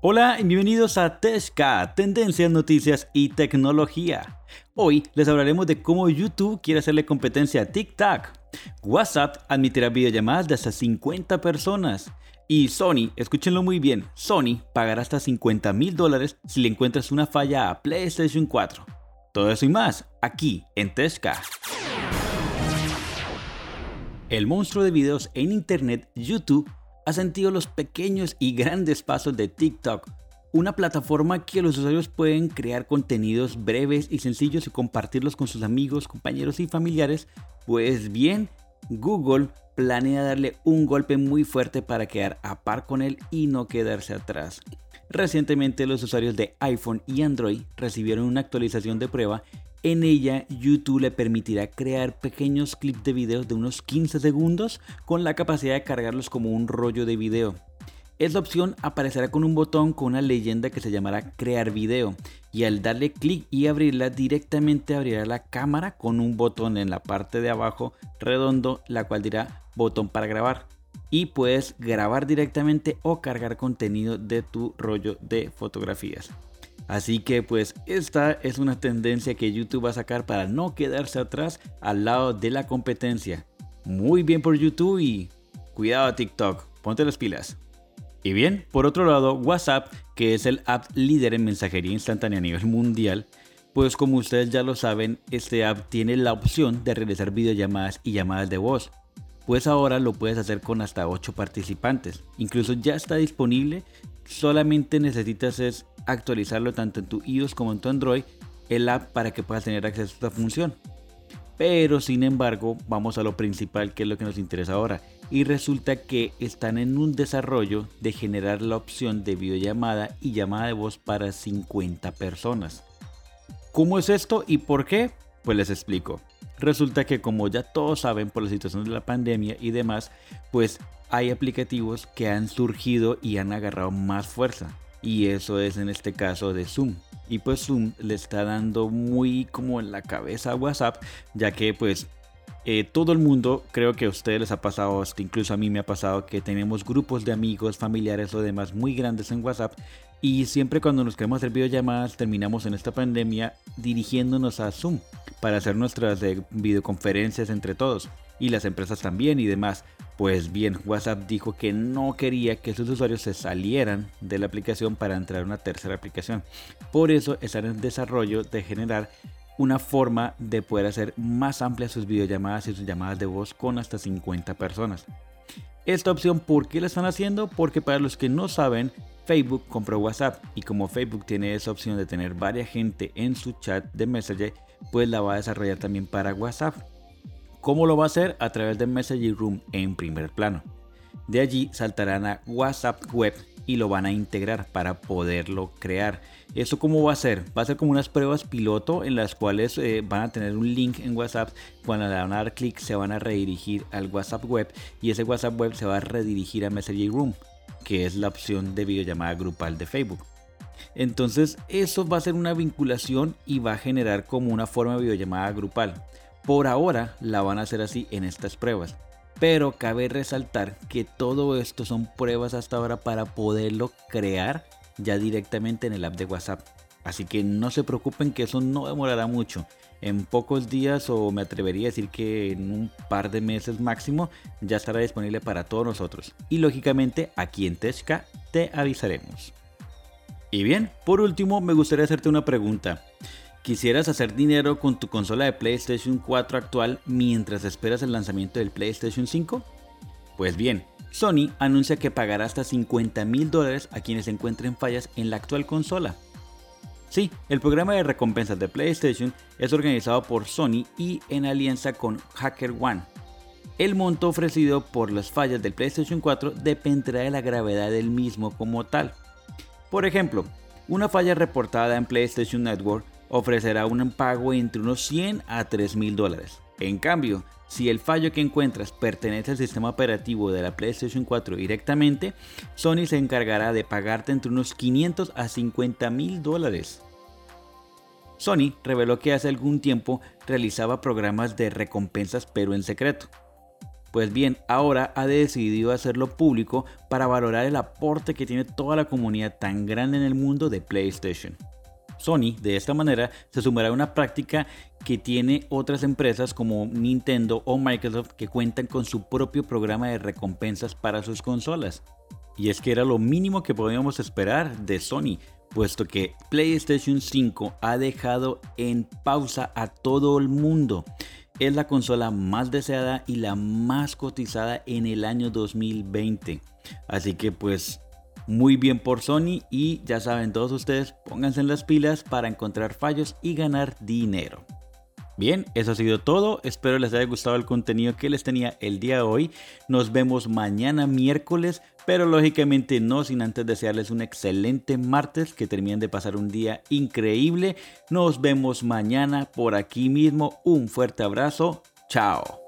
Hola y bienvenidos a Teshka, Tendencias, Noticias y Tecnología. Hoy les hablaremos de cómo YouTube quiere hacerle competencia a TikTok. WhatsApp admitirá videollamadas de hasta 50 personas. Y Sony, escúchenlo muy bien, Sony pagará hasta 50 mil dólares si le encuentras una falla a PlayStation 4. Todo eso y más, aquí en Teshka. El monstruo de videos en Internet, YouTube, ha sentido los pequeños y grandes pasos de TikTok, una plataforma que los usuarios pueden crear contenidos breves y sencillos y compartirlos con sus amigos, compañeros y familiares. Pues bien, Google planea darle un golpe muy fuerte para quedar a par con él y no quedarse atrás. Recientemente los usuarios de iPhone y Android recibieron una actualización de prueba en ella, YouTube le permitirá crear pequeños clips de videos de unos 15 segundos con la capacidad de cargarlos como un rollo de video. Esta opción aparecerá con un botón con una leyenda que se llamará crear video y al darle clic y abrirla directamente abrirá la cámara con un botón en la parte de abajo redondo la cual dirá botón para grabar y puedes grabar directamente o cargar contenido de tu rollo de fotografías. Así que pues esta es una tendencia que YouTube va a sacar para no quedarse atrás al lado de la competencia. Muy bien por YouTube y cuidado TikTok, ponte las pilas. Y bien, por otro lado, WhatsApp, que es el app líder en mensajería instantánea a nivel mundial, pues como ustedes ya lo saben, este app tiene la opción de realizar videollamadas y llamadas de voz. Pues ahora lo puedes hacer con hasta 8 participantes. Incluso ya está disponible, solamente necesitas es actualizarlo tanto en tu iOS como en tu Android, el app para que puedas tener acceso a esta función. Pero sin embargo, vamos a lo principal que es lo que nos interesa ahora. Y resulta que están en un desarrollo de generar la opción de videollamada y llamada de voz para 50 personas. ¿Cómo es esto y por qué? Pues les explico. Resulta que como ya todos saben por la situación de la pandemia y demás, pues hay aplicativos que han surgido y han agarrado más fuerza y eso es en este caso de Zoom. Y pues Zoom le está dando muy como en la cabeza a WhatsApp, ya que pues eh, todo el mundo, creo que a ustedes les ha pasado, hasta incluso a mí me ha pasado, que tenemos grupos de amigos, familiares o demás muy grandes en WhatsApp. Y siempre cuando nos queremos hacer videollamadas, terminamos en esta pandemia dirigiéndonos a Zoom para hacer nuestras eh, videoconferencias entre todos. Y las empresas también y demás. Pues bien, WhatsApp dijo que no quería que sus usuarios se salieran de la aplicación para entrar a una tercera aplicación. Por eso están en desarrollo de generar una forma de poder hacer más amplias sus videollamadas y sus llamadas de voz con hasta 50 personas. Esta opción, ¿por qué la están haciendo? Porque para los que no saben, Facebook compró WhatsApp y como Facebook tiene esa opción de tener varias gente en su chat de Messenger, pues la va a desarrollar también para WhatsApp. ¿Cómo lo va a hacer? A través de Messaging Room en primer plano. De allí saltarán a WhatsApp Web y lo van a integrar para poderlo crear. ¿Eso cómo va a ser? Va a ser como unas pruebas piloto en las cuales eh, van a tener un link en WhatsApp. Cuando le van a dar clic se van a redirigir al WhatsApp Web y ese WhatsApp Web se va a redirigir a Messaging Room, que es la opción de videollamada grupal de Facebook. Entonces eso va a ser una vinculación y va a generar como una forma de videollamada grupal. Por ahora la van a hacer así en estas pruebas. Pero cabe resaltar que todo esto son pruebas hasta ahora para poderlo crear ya directamente en el app de WhatsApp. Así que no se preocupen que eso no demorará mucho. En pocos días o me atrevería a decir que en un par de meses máximo ya estará disponible para todos nosotros. Y lógicamente aquí en Tesca te avisaremos. Y bien, por último me gustaría hacerte una pregunta. ¿Quisieras hacer dinero con tu consola de PlayStation 4 actual mientras esperas el lanzamiento del PlayStation 5? Pues bien, Sony anuncia que pagará hasta 50 mil dólares a quienes encuentren fallas en la actual consola. Sí, el programa de recompensas de PlayStation es organizado por Sony y en alianza con HackerOne. El monto ofrecido por las fallas del PlayStation 4 dependerá de la gravedad del mismo como tal. Por ejemplo, una falla reportada en PlayStation Network ofrecerá un pago entre unos 100 a 3 mil dólares. En cambio, si el fallo que encuentras pertenece al sistema operativo de la PlayStation 4 directamente, Sony se encargará de pagarte entre unos 500 a 50 mil dólares. Sony reveló que hace algún tiempo realizaba programas de recompensas pero en secreto. Pues bien, ahora ha decidido hacerlo público para valorar el aporte que tiene toda la comunidad tan grande en el mundo de PlayStation. Sony, de esta manera, se sumará a una práctica que tiene otras empresas como Nintendo o Microsoft que cuentan con su propio programa de recompensas para sus consolas. Y es que era lo mínimo que podíamos esperar de Sony, puesto que PlayStation 5 ha dejado en pausa a todo el mundo es la consola más deseada y la más cotizada en el año 2020. Así que pues muy bien por Sony y ya saben todos ustedes, pónganse en las pilas para encontrar fallos y ganar dinero. Bien, eso ha sido todo. Espero les haya gustado el contenido que les tenía el día de hoy. Nos vemos mañana miércoles, pero lógicamente no sin antes desearles un excelente martes, que terminen de pasar un día increíble. Nos vemos mañana por aquí mismo. Un fuerte abrazo. Chao.